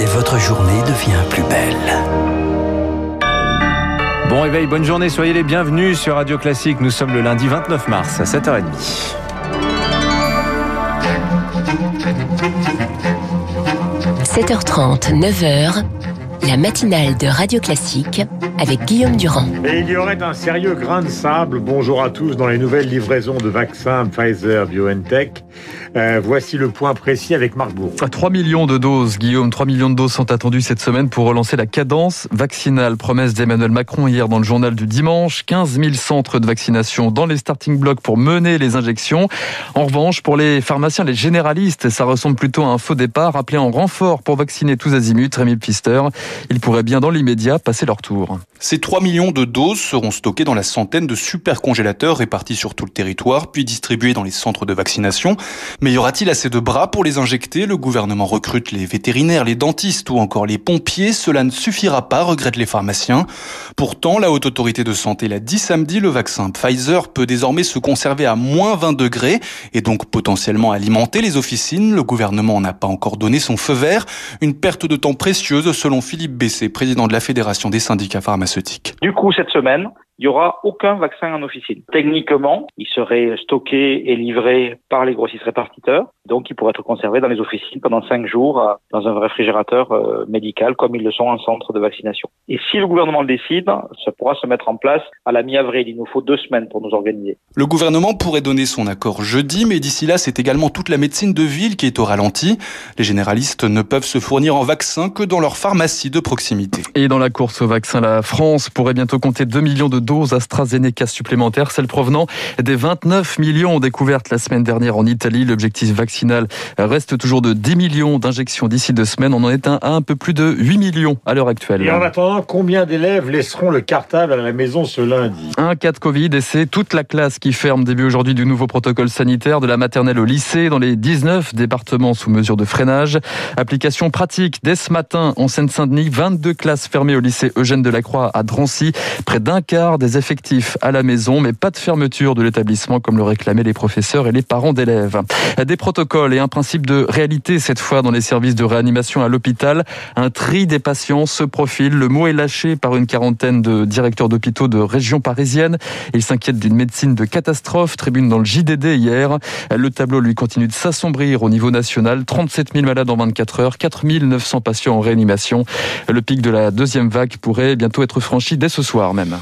et votre journée devient plus belle. Bon réveil, bonne journée, soyez les bienvenus sur Radio Classique. Nous sommes le lundi 29 mars à 7h30. – 7h30, 9h, la matinale de Radio Classique avec Guillaume Durand. Et il y aurait un sérieux grain de sable, bonjour à tous, dans les nouvelles livraisons de vaccins Pfizer BioNTech. Euh, voici le point précis avec Marc Bourg. 3 millions de doses, Guillaume, 3 millions de doses sont attendues cette semaine pour relancer la cadence vaccinale. Promesse d'Emmanuel Macron hier dans le journal du dimanche. 15 000 centres de vaccination dans les starting blocks pour mener les injections. En revanche, pour les pharmaciens, les généralistes, ça ressemble plutôt à un faux départ. Appelé en renfort pour vacciner tous azimuts, Rémi Pfister, ils pourraient bien dans l'immédiat passer leur tour. Ces 3 millions de doses seront stockées dans la centaine de supercongélateurs répartis sur tout le territoire, puis distribués dans les centres de vaccination. Mais y aura-t-il assez de bras pour les injecter? Le gouvernement recrute les vétérinaires, les dentistes ou encore les pompiers. Cela ne suffira pas, regrettent les pharmaciens. Pourtant, la Haute Autorité de Santé l'a dit samedi, le vaccin Pfizer peut désormais se conserver à moins 20 degrés et donc potentiellement alimenter les officines. Le gouvernement n'a pas encore donné son feu vert. Une perte de temps précieuse selon Philippe Bessé, président de la Fédération des syndicats pharmaceutiques. Du coup, cette semaine, il n'y aura aucun vaccin en officine. Techniquement, il serait stocké et livré par les grossistes répartiteurs, donc il pourrait être conservé dans les officines pendant cinq jours euh, dans un réfrigérateur euh, médical comme ils le sont en centre de vaccination. Et si le gouvernement le décide, ça pourra se mettre en place à la mi-avril. Il nous faut deux semaines pour nous organiser. Le gouvernement pourrait donner son accord jeudi, mais d'ici là, c'est également toute la médecine de ville qui est au ralenti. Les généralistes ne peuvent se fournir en vaccin que dans leur pharmacie de proximité. Et dans la course au vaccin, la France pourrait bientôt compter 2 millions de doses AstraZeneca supplémentaires, celles provenant des 29 millions découvertes la semaine dernière en Italie. L'objectif vaccinal reste toujours de 10 millions d'injections d'ici deux semaines. On en est à un peu plus de 8 millions à l'heure actuelle. Et en attendant, combien d'élèves laisseront le cartable à la maison ce lundi? Un cas de Covid et c'est toute la classe qui ferme début aujourd'hui du nouveau protocole sanitaire de la maternelle au lycée dans les 19 départements sous mesure de freinage. Application pratique dès ce matin en Seine-Saint-Denis, 22 classes fermées au lycée Eugène Delacroix à Drancy. Près d'un quart des effectifs à la maison, mais pas de fermeture de l'établissement comme le réclamaient les professeurs et les parents d'élèves. Des protocoles et un principe de réalité cette fois dans les services de réanimation à l'hôpital. Un tri des patients se profile. Le mot est lâché par une quarantaine de directeurs d'hôpitaux de région parisienne. Ils s'inquiètent d'une médecine de catastrophe. Tribune dans le JDD hier. Le tableau lui continue de s'assombrir au niveau national. 37 000 malades en 24 heures, 4 900 patients en réanimation. Le pic de la deuxième vague pourrait bientôt être franchi dès ce soir même.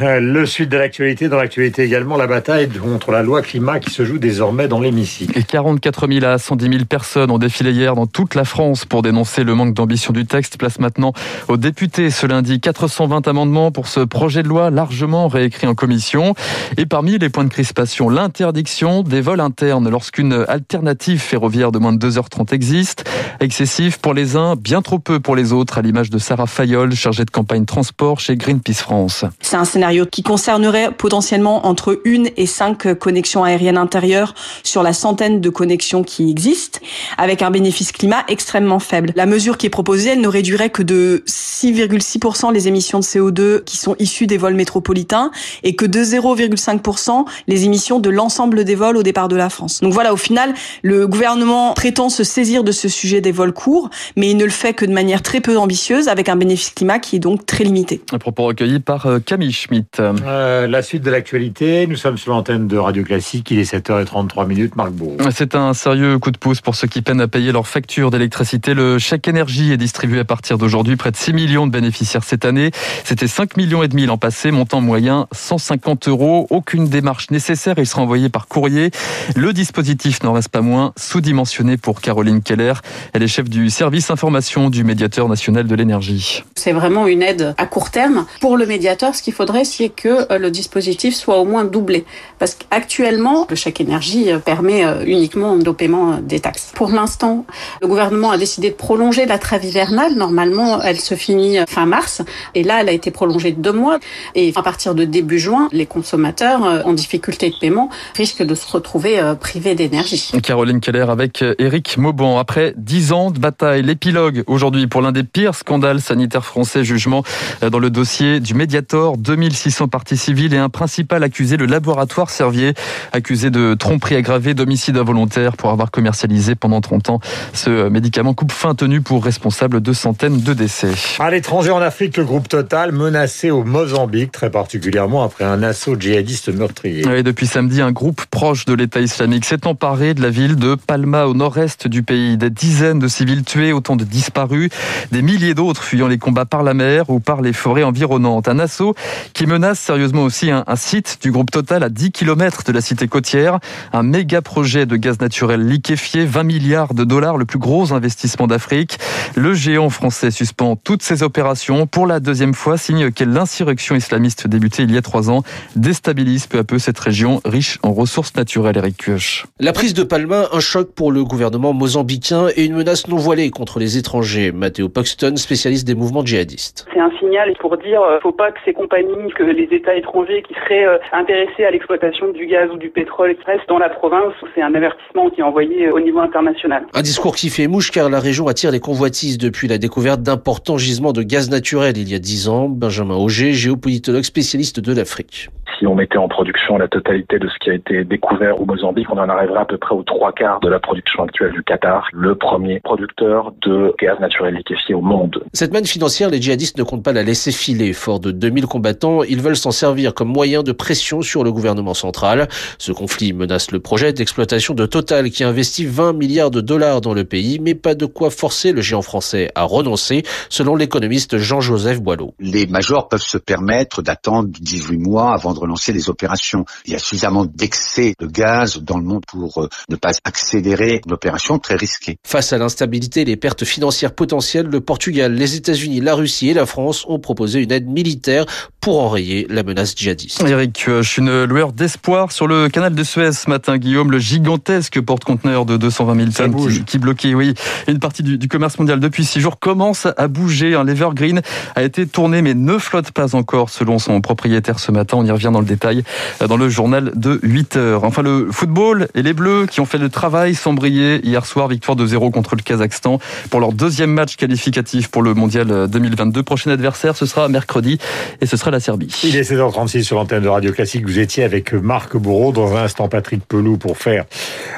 Euh, le suite de l'actualité, dans l'actualité également, la bataille contre la loi climat qui se joue désormais dans l'hémicycle. Et 44 000 à 110 000 personnes ont défilé hier dans toute la France pour dénoncer le manque d'ambition du texte. Place maintenant aux députés ce lundi. 420 amendements pour ce projet de loi largement réécrit en commission. Et parmi les points de crispation, l'interdiction des vols internes lorsqu'une alternative ferroviaire de moins de 2h30 existe. Excessif pour les uns, bien trop peu pour les autres, à l'image de Sarah Fayol, chargée de campagne transport chez Greenpeace France. C'est un scénario qui concernerait potentiellement entre une et cinq connexions aériennes intérieures sur la centaine de connexions qui existent, avec un bénéfice climat extrêmement faible. La mesure qui est proposée, elle ne réduirait que de 6,6% les émissions de CO2 qui sont issues des vols métropolitains et que de 0,5% les émissions de l'ensemble des vols au départ de la France. Donc voilà, au final, le gouvernement prétend se saisir de ce sujet des vols courts, mais il ne le fait que de manière très peu ambitieuse, avec un bénéfice climat qui est donc très limité. Un propos recueilli par euh, Camille Schmitt. Euh, la suite de l'actualité, nous sommes sur l'antenne de Radio Classique, il est 7h33 minutes, Marc Bourg. C'est un sérieux coup de pouce pour ceux qui peinent à payer leur facture d'électricité. Le chèque énergie est distribué à partir d'aujourd'hui, près de 6 millions de bénéficiaires cette année. C'était 5 millions et demi l'an passé, montant moyen 150 euros. Aucune démarche nécessaire, il sera envoyé par courrier. Le dispositif n'en reste pas moins sous-dimensionné pour Caroline Keller. Elle est chef du service information du médiateur national de l'énergie. C'est vraiment une aide à court terme. Pour le médiateur, ce qu'il faudrait c'est que euh, le dispositif soit au moins doublé. Parce qu'actuellement, le chèque énergie euh, permet euh, uniquement de paiement des taxes. Pour l'instant, le gouvernement a décidé de prolonger la trêve hivernale. Normalement, elle se finit fin mars. Et là, elle a été prolongée de deux mois. Et à partir de début juin, les consommateurs en difficulté de paiement risquent de se retrouver privés d'énergie. Caroline Keller avec Eric Mauban. Après 10 ans ans de bataille. L'épilogue aujourd'hui pour l'un des pires scandales sanitaires français. Jugement dans le dossier du Mediator. 2600 parties civiles et un principal accusé, le laboratoire Servier, accusé de tromperie aggravée, d'homicide involontaire pour avoir commercialisé pendant 30 ans ce médicament coupe fin tenu pour responsable de centaines de décès. À l'étranger en Afrique, le groupe Total menacé au Mozambique, très particulièrement après un assaut djihadiste meurtrier. Et depuis samedi, un groupe proche de l'État islamique s'est emparé de la ville de Palma au nord-est du pays. Des dizaines de civils tués, autant de disparus, des milliers d'autres fuyant les combats par la mer ou par les forêts environnantes. Un assaut qui menace sérieusement aussi un, site du groupe Total à 10 km de la cité côtière. Un méga projet de gaz naturel liquéfié, 20 milliards de dollars, le plus gros investissement d'Afrique. Le géant français suspend toutes ses opérations pour la deuxième fois, signe que l'insurrection islamiste débutée il y a trois ans déstabilise peu à peu cette région riche en ressources naturelles. Eric Kioch. La prise de Palma, un choc pour le gouvernement mozambicain et une menace non voilée contre les étrangers. Matteo Paxton, spécialiste des mouvements djihadistes. C'est un signal pour dire euh, faut pas que ces compagnies, que les États étrangers qui seraient euh, intéressés à l'exploitation du gaz ou du pétrole restent dans la province. C'est un avertissement qui est envoyé au niveau international. Un discours qui fait mouche car la région attire les convoitises depuis la découverte d'importants gisements de gaz naturel il y a dix ans. Benjamin Auger, géopolitologue spécialiste de l'Afrique. Si on mettait en production la totalité de ce qui a été découvert au Mozambique, on en arriverait à peu près aux trois quarts de la production actuelle du Qatar, le premier producteur de gaz naturel liquéfié au monde. Cette manne financière, les djihadistes ne comptent pas la laisser filer. Fort de 2000 combattants, ils veulent s'en servir comme moyen de pression sur le gouvernement central. Ce conflit menace le projet d'exploitation de Total qui investit 20 milliards de dollars dans le pays, mais pas de quoi forcer le géant français à renoncer, selon l'économiste Jean-Joseph Boileau. Les majors peuvent se permettre d'attendre 18 mois avant de relancer les opérations. Il y a suffisamment d'excès de gaz dans le monde pour ne pas accélérer une opération très risquée. Face à l'instabilité et les pertes financières potentielles, le Portugal, les États-Unis, la Russie et la France ont proposé une aide militaire pour enrayer la menace djihadiste. Eric, je suis une lueur d'espoir sur le canal de Suez ce matin, Guillaume, le gigantesque porte-conteneur de 220 000 tonnes qui, qui, bloquait, oui, une partie du, du, commerce mondial depuis six jours commence à bouger. Un L'Evergreen a été tourné mais ne flotte pas encore selon son propriétaire ce matin. On y revient dans le détail dans le journal de 8 heures. Enfin, le football et les Bleus qui ont fait le travail sans briller hier soir, victoire de 0 contre le Kazakhstan pour leur deuxième match qualificatif pour le mondial 2022. Prochain adversaire, ce sera mercredi et ce sera la Serbie. Il est 16h36 sur l'antenne de Radio Classique. Vous étiez avec Marc Bourreau, dans un instant Patrick Pelou pour faire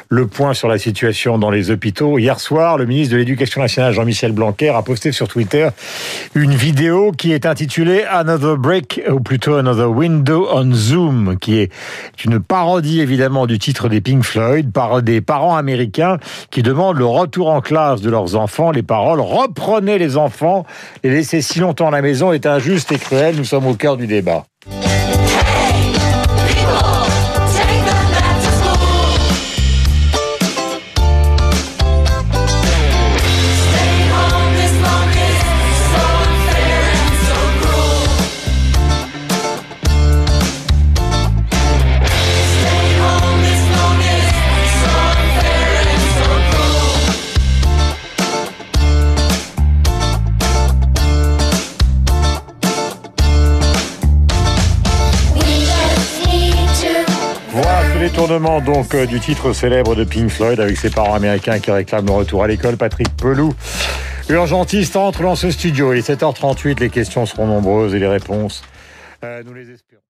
le point sur la situation dans les hôpitaux. Hier soir, le ministre de l'Éducation nationale, Jean-Michel Blanquer, a posté sur Twitter une vidéo qui est intitulée Another Break, ou plutôt Another Window on Zoom, qui est une parodie évidemment du titre des Pink Floyd par des parents américains qui demandent le retour en classe de leurs enfants. Les paroles reprenez les enfants, les laisser si longtemps à la maison est injuste et cruel. Nous sommes au cœur du débat. Tournement donc du titre célèbre de Pink Floyd avec ses parents américains qui réclament le retour à l'école. Patrick Pelou, urgentiste, entre dans ce studio. Il est 7h38. Les questions seront nombreuses et les réponses, euh, nous les espérons.